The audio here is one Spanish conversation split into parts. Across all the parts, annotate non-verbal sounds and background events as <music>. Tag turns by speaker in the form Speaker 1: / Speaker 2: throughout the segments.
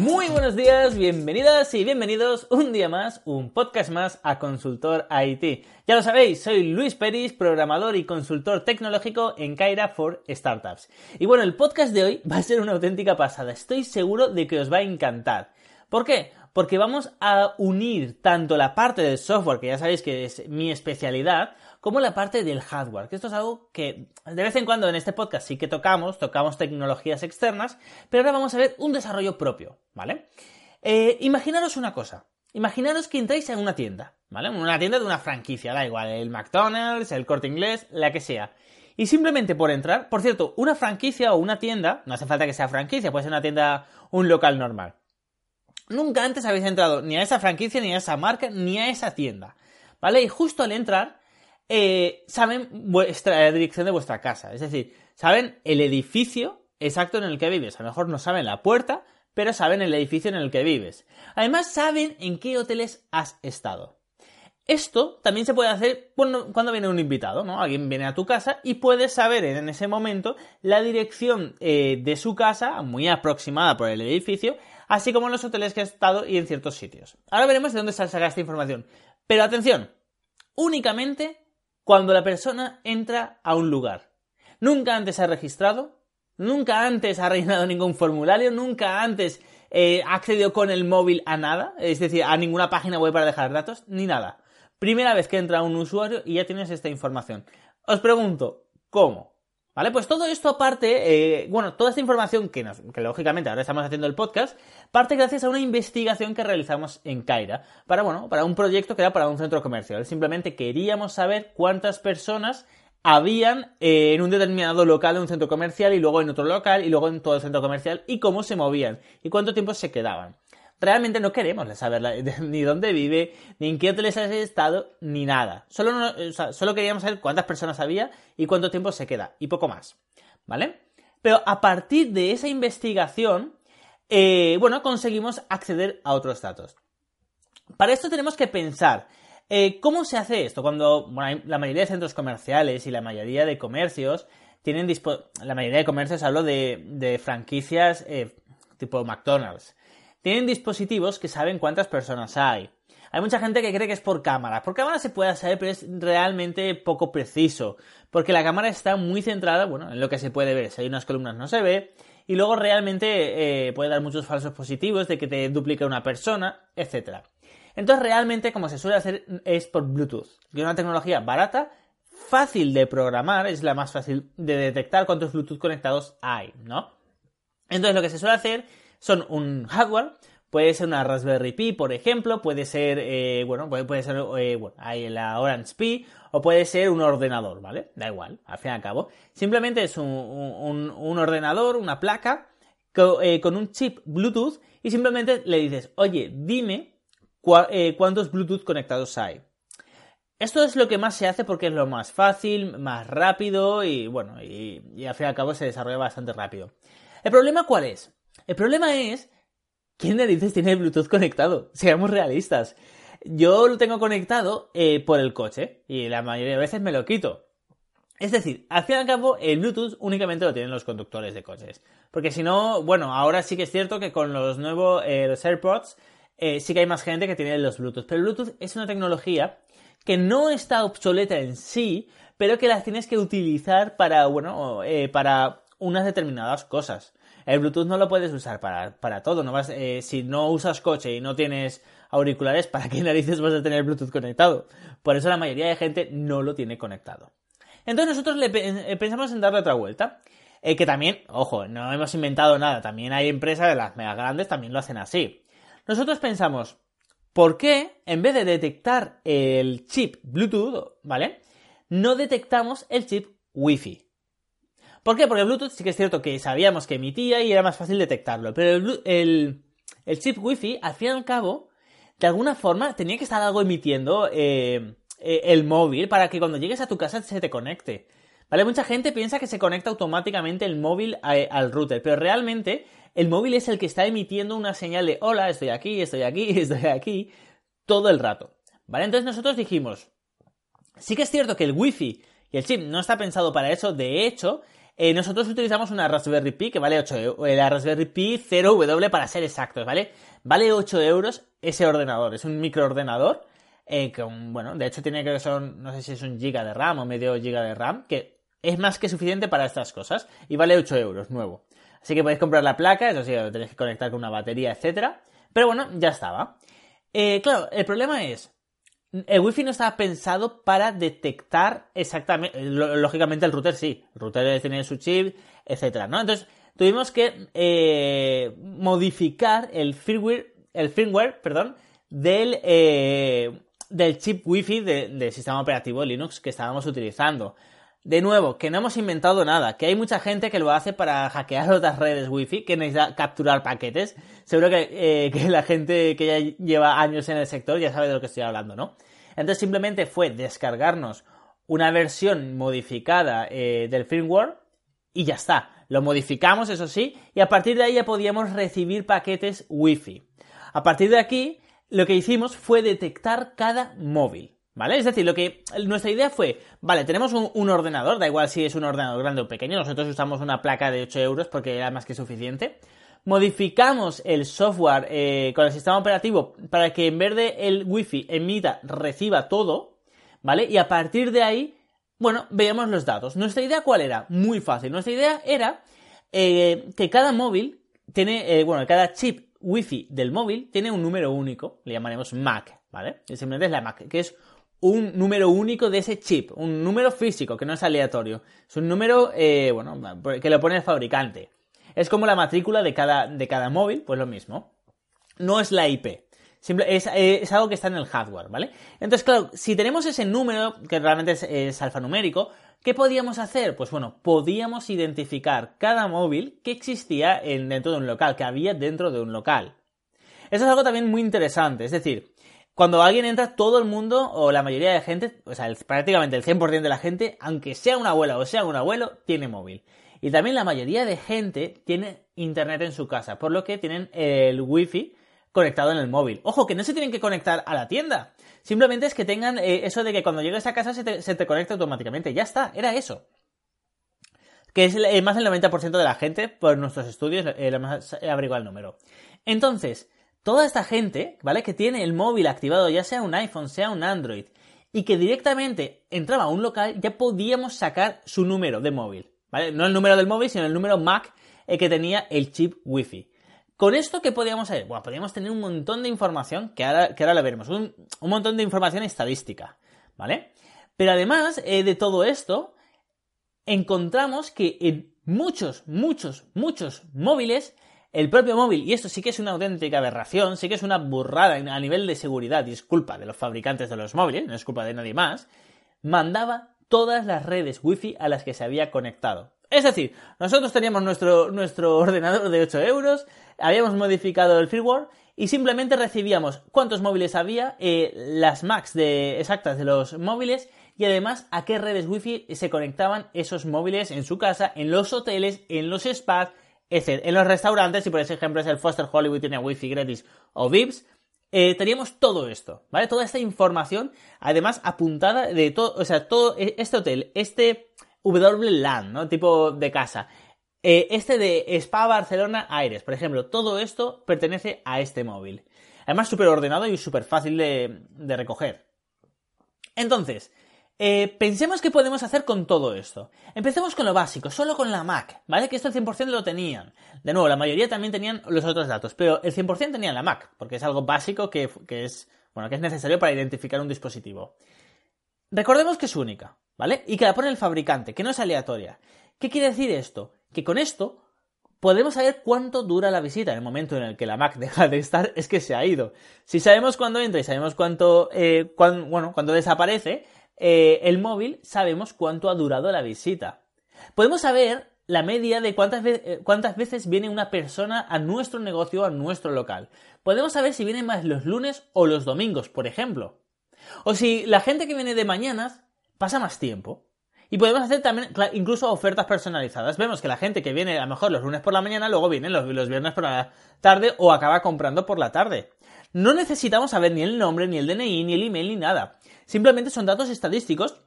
Speaker 1: Muy buenos días, bienvenidas y bienvenidos un día más, un podcast más a Consultor IT. Ya lo sabéis, soy Luis Peris, programador y consultor tecnológico en Kaira for Startups. Y bueno, el podcast de hoy va a ser una auténtica pasada, estoy seguro de que os va a encantar. ¿Por qué? Porque vamos a unir tanto la parte del software, que ya sabéis que es mi especialidad, como la parte del hardware, que esto es algo que de vez en cuando en este podcast sí que tocamos, tocamos tecnologías externas, pero ahora vamos a ver un desarrollo propio, ¿vale? Eh, imaginaros una cosa, imaginaros que entráis en una tienda, ¿vale? Una tienda de una franquicia, da igual, el McDonald's, el corte inglés, la que sea. Y simplemente por entrar, por cierto, una franquicia o una tienda, no hace falta que sea franquicia, puede ser una tienda, un local normal. Nunca antes habéis entrado ni a esa franquicia, ni a esa marca, ni a esa tienda. ¿Vale? Y justo al entrar, eh, saben vuestra, dirección de vuestra casa. Es decir, saben el edificio exacto en el que vives. A lo mejor no saben la puerta, pero saben el edificio en el que vives. Además, saben en qué hoteles has estado. Esto también se puede hacer cuando, viene un invitado, ¿no? Alguien viene a tu casa y puedes saber en ese momento la dirección eh, de su casa, muy aproximada por el edificio, así como en los hoteles que ha estado y en ciertos sitios. Ahora veremos de dónde saca esta información. Pero atención, únicamente cuando la persona entra a un lugar. Nunca antes ha registrado, nunca antes ha rellenado ningún formulario, nunca antes eh, ha accedido con el móvil a nada, es decir, a ninguna página web para dejar datos, ni nada. Primera vez que entra un usuario y ya tienes esta información. Os pregunto, ¿cómo? ¿Vale? Pues todo esto aparte, eh, bueno, toda esta información que, nos, que lógicamente ahora estamos haciendo el podcast, parte gracias a una investigación que realizamos en Kaira, para, bueno, para un proyecto que era para un centro comercial. Simplemente queríamos saber cuántas personas habían eh, en un determinado local de un centro comercial y luego en otro local y luego en todo el centro comercial y cómo se movían y cuánto tiempo se quedaban realmente no queremos saber <laughs> ni dónde vive, ni en qué hoteles has estado, ni nada. Solo, solo queríamos saber cuántas personas había y cuánto tiempo se queda, y poco más. ¿Vale? Pero a partir de esa investigación, eh, bueno, conseguimos acceder a otros datos. Para esto tenemos que pensar, eh, ¿cómo se hace esto? Cuando la mayoría de centros comerciales y la mayoría de comercios tienen la mayoría de comercios hablo de, franquicias eh, tipo McDonald's tienen dispositivos que saben cuántas personas hay. Hay mucha gente que cree que es por cámara. Por cámara se puede saber, pero es realmente poco preciso. Porque la cámara está muy centrada, bueno, en lo que se puede ver. Si hay unas columnas no se ve. Y luego realmente eh, puede dar muchos falsos positivos de que te duplique una persona, etc. Entonces realmente como se suele hacer es por Bluetooth. Que es una tecnología barata, fácil de programar, es la más fácil de detectar cuántos Bluetooth conectados hay, ¿no? Entonces lo que se suele hacer son un hardware, puede ser una Raspberry Pi, por ejemplo, puede ser, eh, bueno, puede, ser, eh, bueno, hay la Orange Pi, o puede ser un ordenador, ¿vale? Da igual, al fin y al cabo. Simplemente es un, ordenador, una placa, eh, con un chip Bluetooth, y simplemente le dices, oye, dime cuántos Bluetooth conectados hay. Esto es lo que más se hace porque es lo más fácil, más rápido y bueno, y, y al fin y al cabo se desarrolla bastante rápido. ¿El problema cuál es? El problema es, ¿quién narices tiene el Bluetooth conectado? Seamos realistas. Yo lo tengo conectado eh, por el coche y la mayoría de veces me lo quito. Es decir, al fin y al cabo, el Bluetooth únicamente lo tienen los conductores de coches. Porque si no, bueno, ahora sí que es cierto que con los nuevos eh, los AirPods eh, sí que hay más gente que tiene los Bluetooth. Pero el Bluetooth es una tecnología que no está obsoleta en sí, pero que las tienes que utilizar para, bueno, para unas determinadas cosas. El Bluetooth no lo puedes usar para, todo. No vas, eh, si no usas coche y no tienes auriculares, ¿para qué <laughs> narices vas a tener Bluetooth conectado? Por eso la mayoría de gente no lo tiene conectado. Entonces nosotros le eh, pensamos en darle otra vuelta. Eh, que también, ojo, no hemos inventado nada. También hay empresas de las mega grandes también lo hacen así. Nosotros pensamos, ¿por qué en vez de detectar el chip Bluetooth, ¿vale? No detectamos el chip Wi-Fi. ¿Por qué? Porque el Bluetooth sí que es cierto que sabíamos que emitía y era más fácil detectarlo, pero el, chip Wi-Fi, al fin y al cabo, de alguna forma tenía que estar algo emitiendo eh, eh, el móvil para que cuando llegues a tu casa se te conecte. ¿Vale? Mucha gente piensa que se conecta automáticamente el móvil al router, pero realmente el móvil es el que está emitiendo una señal de hola, estoy aquí, estoy aquí, <laughs> estoy aquí, todo el rato. ¿Vale? Entonces nosotros dijimos, sí que es cierto que el wifi y el chip no está pensado para eso, de hecho, eh, nosotros utilizamos una Raspberry Pi que vale 8 euros, eh, la Raspberry Pi 0W para ser exactos, ¿vale? Vale 8 euros ese ordenador, es un microordenador, eh, bueno, de hecho tiene que son, no sé si es un giga de RAM o medio giga de RAM, que es más que suficiente para estas cosas, y vale 8 euros, nuevo. Así que podéis comprar la placa, eso sí, lo tenéis que conectar con una batería, etcétera. Pero bueno, ya estaba. claro, el problema es, el Wi-Fi no estaba pensado para detectar exactamente, lógicamente el router sí, el router tiene su chip, etcétera. Entonces tuvimos que eh, modificar el firmware, el firmware, perdón, del, eh, del chip Wi-Fi del sistema operativo Linux que estábamos utilizando. De nuevo, que no hemos inventado nada, que hay mucha gente que lo hace para hackear <laughs> otras redes Wi-Fi, que necesita capturar paquetes. Seguro que, eh, que, la gente que ya lleva años en el sector ya sabe de lo que estoy hablando, ¿no? Entonces simplemente fue descargarnos una versión modificada eh, del firmware y ya está. Lo modificamos, eso sí, y a partir de ahí ya podíamos recibir paquetes Wi-Fi. A partir de aquí, lo que hicimos fue detectar cada móvil. ¿Vale? Es decir, lo que nuestra idea fue, vale, tenemos un, ordenador, da igual si es un ordenador grande o pequeño, nosotros usamos una placa de 8 euros porque era más que suficiente. Modificamos el software eh, con el sistema operativo para que en vez de el wifi emita, reciba todo, ¿vale? Y a partir de ahí, bueno, veamos los datos. Nuestra idea cuál era? Muy fácil. Nuestra idea era eh, que cada móvil tiene, eh, bueno, cada chip wifi del móvil tiene un número único, le llamaremos MAC, ¿vale? simplemente es la MAC, que es un número único de ese chip, un número físico que no es aleatorio. Es un número, eh, bueno, que lo pone el fabricante. Es como la matrícula de cada, de cada móvil, pues lo mismo. No es la IP. es, es, algo que está en el hardware, ¿vale? Entonces, claro, si tenemos ese número, que realmente es, alfanumérico, ¿qué podíamos hacer? Pues bueno, podíamos identificar cada móvil que existía en, dentro de un local, que había dentro de un local. Eso es algo también muy interesante, es decir, cuando alguien entra, todo el mundo, o la mayoría de gente, o sea, prácticamente el 100% de la gente, aunque sea una abuela o sea un abuelo, tiene móvil. Y también la mayoría de gente tiene internet en su casa, por lo que tienen el wifi conectado en el móvil. Ojo, que no se tienen que conectar a la tienda. Simplemente es que tengan eh, eso de que cuando llegues a casa se te, se conecta automáticamente. Ya está, era eso. Que es eh, más del 90% de la gente, por nuestros estudios, eh, hemos averiguado el número. Entonces, toda esta gente, ¿vale? Que tiene el móvil activado, ya sea un iPhone, sea un Android, y que directamente entraba a un local, ya podíamos sacar su número de móvil, ¿vale? No el número del móvil, sino el número MAC eh, que tenía el chip Wi-Fi. ¿Con esto qué podíamos hacer? Bueno, podíamos tener un montón de información, que ahora, que ahora lo veremos, un, montón de información estadística, ¿vale? Pero además eh, de todo esto, encontramos que en muchos, muchos, muchos móviles el propio móvil, y esto sí que es una auténtica aberración, sí que es una burrada a nivel de seguridad, y es culpa de los fabricantes de los móviles, no es culpa de nadie más, mandaba todas las redes wifi a las que se había conectado. Es decir, nosotros teníamos nuestro, nuestro <laughs> ordenador de 8 euros, habíamos modificado el firmware y simplemente recibíamos cuántos móviles había, eh, las de, exactas de los móviles y además a qué redes wifi se conectaban esos móviles en su casa, en los hoteles, en los spas, decir, En los restaurantes, si por ejemplo es el Foster Hollywood tiene wifi gratis o VIPs, eh, teníamos todo esto, ¿vale? Toda esta información, además apuntada de todo, o sea, todo e, este hotel, este WLAN, ¿no? Tipo de casa, eh, este de Spa Barcelona Aires, por ejemplo, todo esto pertenece a este móvil. Además, súper ordenado y súper fácil de, de recoger. Entonces, eh, pensemos qué podemos hacer con todo esto. Empecemos con lo básico, solo con la Mac, ¿vale? Que esto el 100% lo tenían. De nuevo, la mayoría también tenían los otros datos, pero el 100% tenían la Mac, porque es algo básico que, es, bueno, que es necesario para identificar un dispositivo. Recordemos que es única, ¿vale? Y que la pone el fabricante, que no es aleatoria. ¿Qué quiere decir esto? Que con esto podemos saber cuánto dura la visita. En el momento en el que la Mac <laughs> deja de estar, es que se ha ido. Si sabemos cuándo entra y sabemos cuánto, eh, bueno, cuándo desaparece, eh, el móvil sabemos cuánto ha durado la visita. Podemos saber la media de cuántas, eh, cuántas veces viene una persona a nuestro negocio, a nuestro local. Podemos saber si viene más los lunes o los domingos, por ejemplo. O si la gente que viene de mañanas pasa más tiempo. Y podemos hacer también incluso ofertas personalizadas. Vemos que la gente que viene a lo mejor los lunes por la mañana, luego viene los, los viernes por la tarde o acaba comprando por la tarde. No necesitamos saber ni el nombre, ni el DNI, ni el email, ni nada. Simplemente son datos estadísticos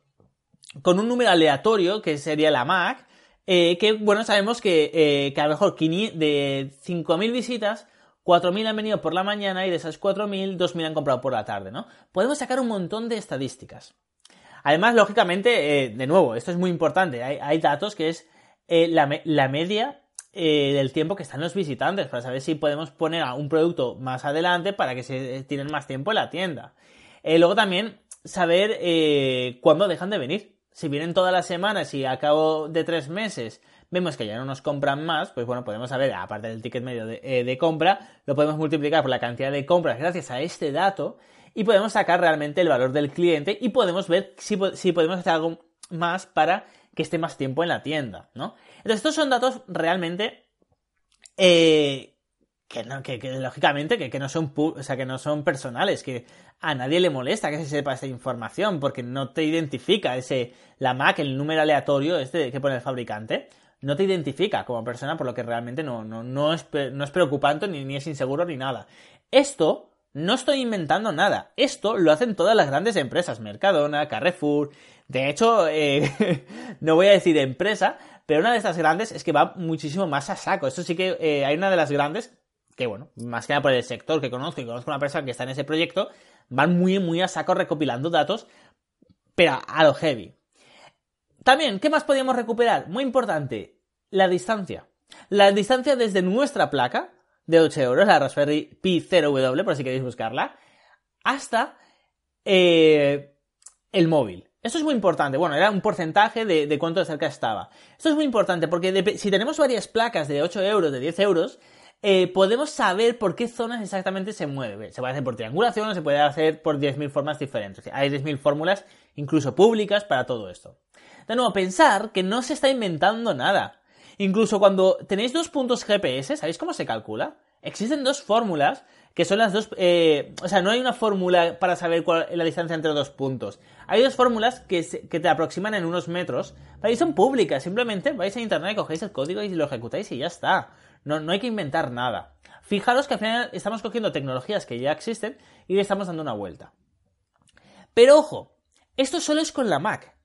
Speaker 1: con un número aleatorio, que sería la MAC, eh, que, bueno, sabemos que, eh, que a lo mejor de 5.000 visitas, 4.000 han venido por la mañana y de esas 4.000, 2.000 han comprado por la tarde, ¿no? Podemos sacar un montón de estadísticas. Además, lógicamente, eh, de nuevo, esto es muy importante, hay, datos que es la, la, media del tiempo que están los visitantes, para saber si podemos poner un producto más adelante para que se tienen más tiempo en la tienda. luego también saber cuándo dejan de venir si vienen todas las semanas y a cabo de tres meses vemos que ya no nos compran más, pues bueno, podemos saber, aparte del ticket medio de, eh, compra, lo podemos multiplicar por la cantidad de compras gracias a este dato y podemos sacar realmente el valor del cliente y podemos ver si, podemos hacer algo más para que esté más tiempo en la tienda, ¿no? Entonces, estos son datos realmente eh, que, que, lógicamente que, no son o sea, que no son personales, que a nadie le molesta que se sepa esa información porque no te identifica ese la MAC, el número aleatorio este que pone el fabricante, no te identifica como persona por lo que realmente no, no, no, es, no es preocupante ni, ni es inseguro ni nada. Esto no estoy inventando nada. Esto lo hacen todas las grandes empresas, Mercadona, Carrefour. De hecho, eh, <laughs> no voy a decir empresa, pero una de estas grandes es que va muchísimo más a saco. Esto sí que eh, hay una de las grandes que bueno, más que nada por el sector que conozco y conozco una persona que está en ese proyecto, van muy, muy a saco recopilando datos, pero a lo heavy. También, ¿qué más podíamos recuperar? Muy importante, la distancia. La distancia desde nuestra placa de 8 euros, la Raspberry Pi 0W, por si queréis buscarla, hasta eh, el móvil. Esto es muy importante. Bueno, era un porcentaje de, cuánto de cerca estaba. Esto es muy importante porque si tenemos varias placas de 8 euros, de 10 euros, eh, podemos saber por qué zonas exactamente se mueve. Se puede hacer por triangulación o se puede hacer por 10.000 formas diferentes. Hay 10.000 fórmulas, incluso públicas, para todo esto. De nuevo, pensar que no se está inventando nada. Incluso cuando tenéis dos puntos GPS, ¿sabéis cómo se calcula? Existen dos fórmulas que son las dos... Eh, o sea, no hay una fórmula para saber cuál es la distancia entre dos puntos. Hay dos fórmulas que, te aproximan en unos metros, pero son públicas. Simplemente vais a internet, cogéis el código y lo ejecutáis y ya está. No, no hay que inventar nada. Fijaros que al final estamos cogiendo tecnologías que ya existen y le estamos dando una vuelta. Pero ojo, esto solo es con la Mac.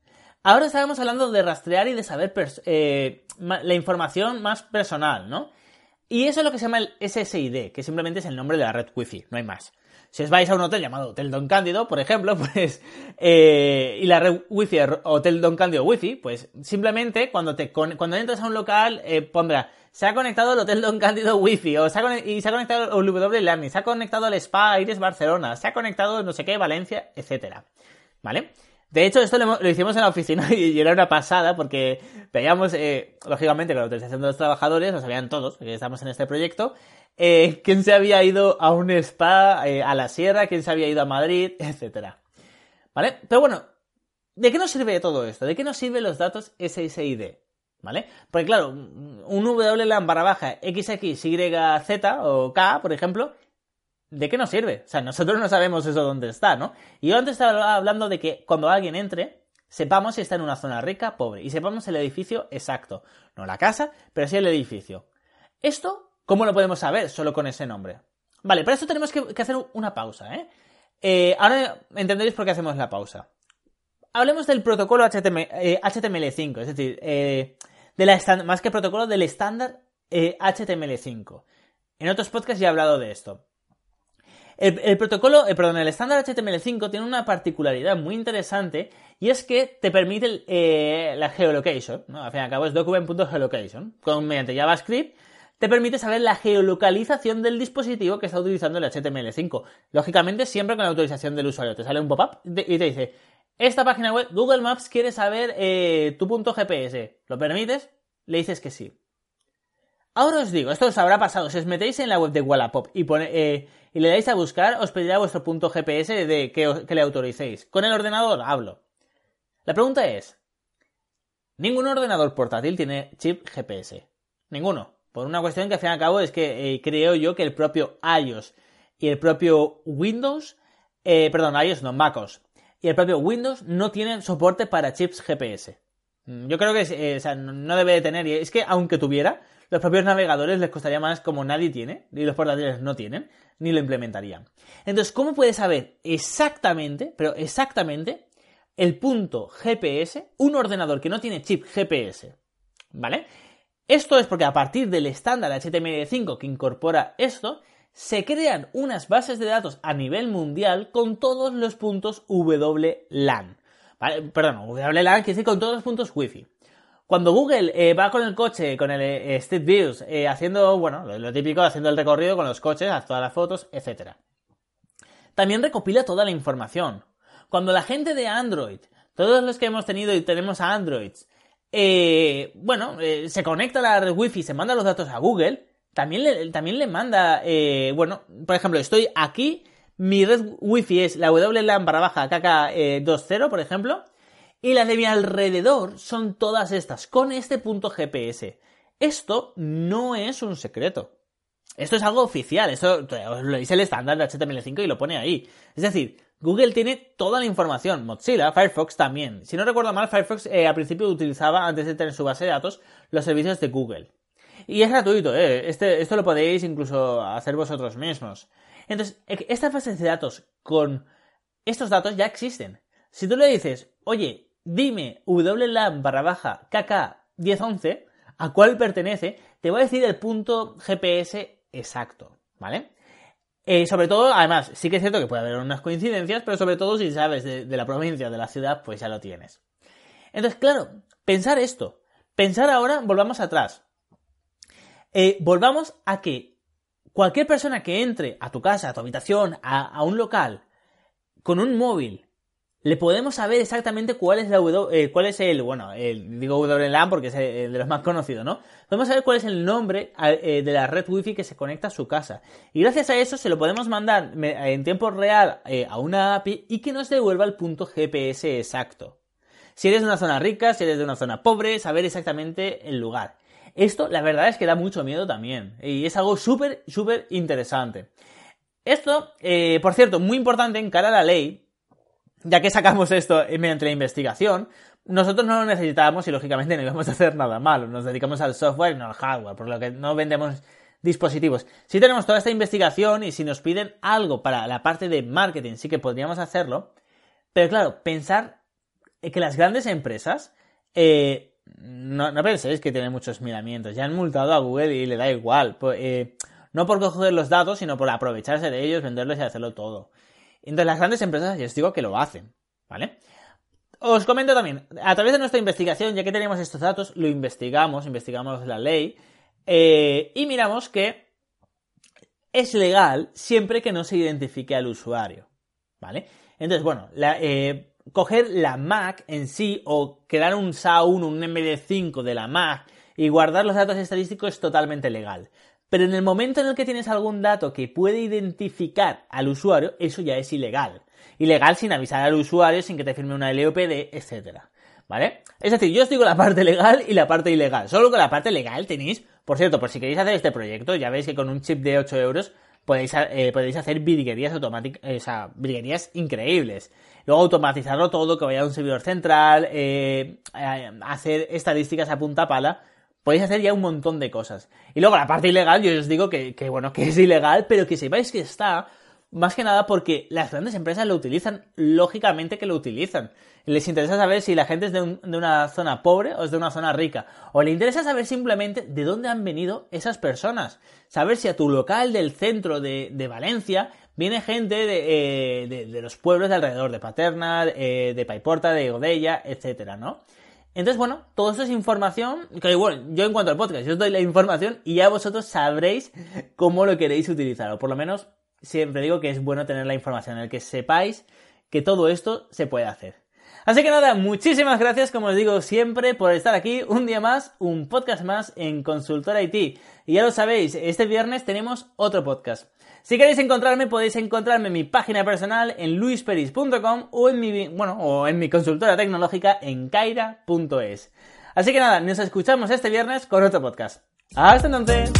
Speaker 1: Ahora estábamos hablando de rastrear y de saber eh, la información más personal, ¿no? Y eso es lo que se llama el SSID, que simplemente es el nombre de la red Wi-Fi, no hay más. Si os vais a un hotel llamado Hotel Don Cándido, por ejemplo, <laughs> pues, eh, y la red Wi-Fi Hotel Don Cándido Wi-Fi, pues simplemente cuando, te cuando entras a un local eh, pondrá se ha conectado al Hotel Don Cándido Wi-Fi, o se ha y se ha conectado al W Learning, se ha conectado al Spa Aires Barcelona, se ha conectado no sé qué Valencia, etcétera. ¿Vale? De hecho, esto lo, hicimos en la oficina <laughs> y era una pasada porque veíamos, eh, lógicamente, con la utilización de los trabajadores, lo sabían todos, que estamos en este proyecto, eh, quién se había ido a un spa, eh, a la sierra, quién se había ido a Madrid, <laughs> etcétera. ¿Vale? Pero bueno, ¿de qué nos sirve todo esto? ¿De qué nos sirven los datos SSID? ¿Vale? Porque claro, un WLAN barra baja XXYZ o K, por ejemplo, ¿de qué nos sirve? O sea, nosotros no sabemos eso dónde está, ¿no? Y yo antes estaba hablando de que cuando alguien entre, sepamos si está en una zona rica, pobre, y sepamos el edificio exacto. No la casa, pero sí el edificio. Esto, ¿cómo lo podemos saber solo con ese nombre? Vale, para eso tenemos que, hacer una pausa, ¿eh? ¿eh? Ahora entenderéis por qué hacemos la pausa. Hablemos del protocolo HTML, 5 eh, es decir, eh, más que protocolo del estándar HTML5. En otros podcasts ya he hablado de esto. El, protocolo, eh, perdón, el estándar HTML5 tiene una particularidad muy interesante y es que te permite eh, la geolocation, ¿no? Al fin y al cabo es document.geolocation. Con, mediante JavaScript te permite saber la geolocalización del dispositivo que está utilizando el HTML5. Lógicamente, siempre con la autorización del usuario. Te sale un pop-up y te dice, esta página web, Google Maps quiere saber eh, tu punto GPS. ¿Lo permites? Le dices que sí. Ahora os digo, esto os habrá pasado. Si os metéis en la web de Wallapop y, eh, y le dais a buscar, os pedirá vuestro punto GPS de que, le autoricéis. Con el ordenador hablo. La pregunta es, ningún ordenador portátil tiene chip GPS. Ninguno. Por una cuestión que al fin y al cabo es que eh, creo yo que el propio iOS y el propio Windows eh, perdón, iOS no, MacOS y el propio Windows no tienen soporte para chips GPS. Mm, yo creo que no debe de tener, y es que aunque tuviera, los propios navegadores les costaría más como nadie tiene, y los portátiles no tienen, ni lo implementarían. Entonces, ¿cómo puedes saber exactamente, pero exactamente, el punto GPS, un ordenador que no tiene chip GPS? ¿Vale? Esto es porque a partir del estándar HTML5 que incorpora esto, se crean unas bases de datos a nivel mundial con todos los puntos WLAN. Perdón, WLAN quiere decir con todos los puntos Wi-Fi. Cuando Google eh, va con el coche, con el eh, Street Views, eh, haciendo, bueno, lo, típico, haciendo el recorrido con los coches, hace todas las fotos, etc. También recopila toda la información. Cuando la gente de Android, todos los que hemos tenido y tenemos a Androids, bueno, se conecta a la red Wi-Fi, se manda los datos a Google, también le, también le manda, eh, bueno, por ejemplo, estoy aquí, mi red wifi es la WLAN para baja KK20, por ejemplo, y las de mi alrededor son todas estas, con este punto GPS. Esto no es un secreto. Esto es algo oficial, esto os lo dice el estándar de HTML5 y lo pone ahí. Es decir, Google tiene toda la información, Mozilla, Firefox también. Si no recuerdo mal, Firefox eh, al principio utilizaba, antes de tener su base de datos, los servicios de Google. Y es gratuito, ¿eh? Este, esto lo podéis incluso hacer vosotros mismos. Entonces, e, estas bases de datos con estos datos ya existen. Si tú le dices, oye, dime WLAN barra baja KK1011, a cuál pertenece, te va a decir el punto GPS exacto, ¿vale? Eh, sobre todo, además, sí que es cierto que puede haber unas coincidencias, pero sobre todo si sabes de, de la provincia, de la ciudad, pues ya lo tienes. Entonces, claro, pensar esto. Pensar ahora, volvamos atrás. Eh, volvamos a que cualquier persona que entre a tu casa, a tu habitación, a, un local, con un móvil, le podemos saber exactamente cuál es la eh, cuál es el, bueno, digo WLAN porque es el, de los más conocidos, ¿no? Podemos saber cuál es el nombre eh, de la red wifi que se conecta a su casa. Y gracias a eso se lo podemos mandar en tiempo real a una API y que nos devuelva el punto GPS exacto. Si eres de una zona rica, si eres de una zona pobre, saber exactamente el lugar. Esto, la verdad es que da mucho miedo también. Y es algo súper, súper interesante. Esto, eh, por cierto, muy importante en cara a la ley, ya que sacamos esto mediante la investigación, nosotros no lo necesitábamos y lógicamente no íbamos a hacer nada malo. Nos dedicamos al software y no al hardware, por lo que no vendemos dispositivos. Si tenemos toda esta investigación y si nos piden algo para la parte de marketing, sí que podríamos hacerlo. Pero claro, pensar que las grandes empresas eh, no, penséis que tiene muchos miramientos. Ya han multado a Google y le da igual. Eh, no por coger los datos, sino por aprovecharse de ellos, venderlos y hacerlo todo. Entonces las grandes empresas, ya os digo que lo hacen. ¿Vale? Os comento también, a través de nuestra investigación, ya que tenemos estos datos, lo investigamos, investigamos la ley eh, y miramos que es legal siempre que no se identifique al usuario. ¿Vale? Entonces, bueno, eh, coger la Mac en sí o crear un SA1, un MD5 de la Mac y guardar los datos estadísticos es totalmente legal. Pero en el momento en el que tienes algún dato que puede identificar al usuario, eso ya es ilegal. Ilegal sin avisar al usuario, sin que te firme una LOPD, etc. ¿Vale? Es decir, yo os digo la parte legal y la parte ilegal. Solo con la parte legal tenéis, por cierto, por si queréis hacer este proyecto, ya veis que con un chip de 8 euros podéis, eh, podéis hacer virguerías automáticas, virguerías increíbles. Luego automatizarlo todo, que vaya a un servidor central, eh, hacer estadísticas a punta pala. Podéis hacer ya un montón de cosas. Y luego la parte ilegal, yo os digo que, bueno, que es ilegal, pero que sepáis que está, más que nada porque las grandes empresas lo utilizan, lógicamente que lo utilizan. Les interesa saber si la gente es de, una zona pobre o es de una zona rica. O le interesa saber simplemente de dónde han venido esas personas. Saber si a tu local del centro de, Valencia viene gente de, eh, de, los pueblos de alrededor, de Paterna, eh, de Paiporta, de Godella, etcétera, ¿no? Entonces, bueno, todo esto es información que, bueno, yo en cuanto al podcast, yo os doy la información y ya vosotros sabréis cómo lo queréis utilizar, o por lo menos siempre digo que es bueno tener la información, en el que sepáis que todo esto se puede hacer. Así que nada, muchísimas gracias, como os digo siempre, por estar aquí un día más, un podcast más en Consultora IT. Y ya lo sabéis, este viernes tenemos otro podcast. Si queréis encontrarme, podéis encontrarme en mi página personal en luisperis.com o en mi, bueno, o en mi consultora tecnológica en kaira.es. Así que nada, nos escuchamos este viernes con otro podcast. Hasta entonces.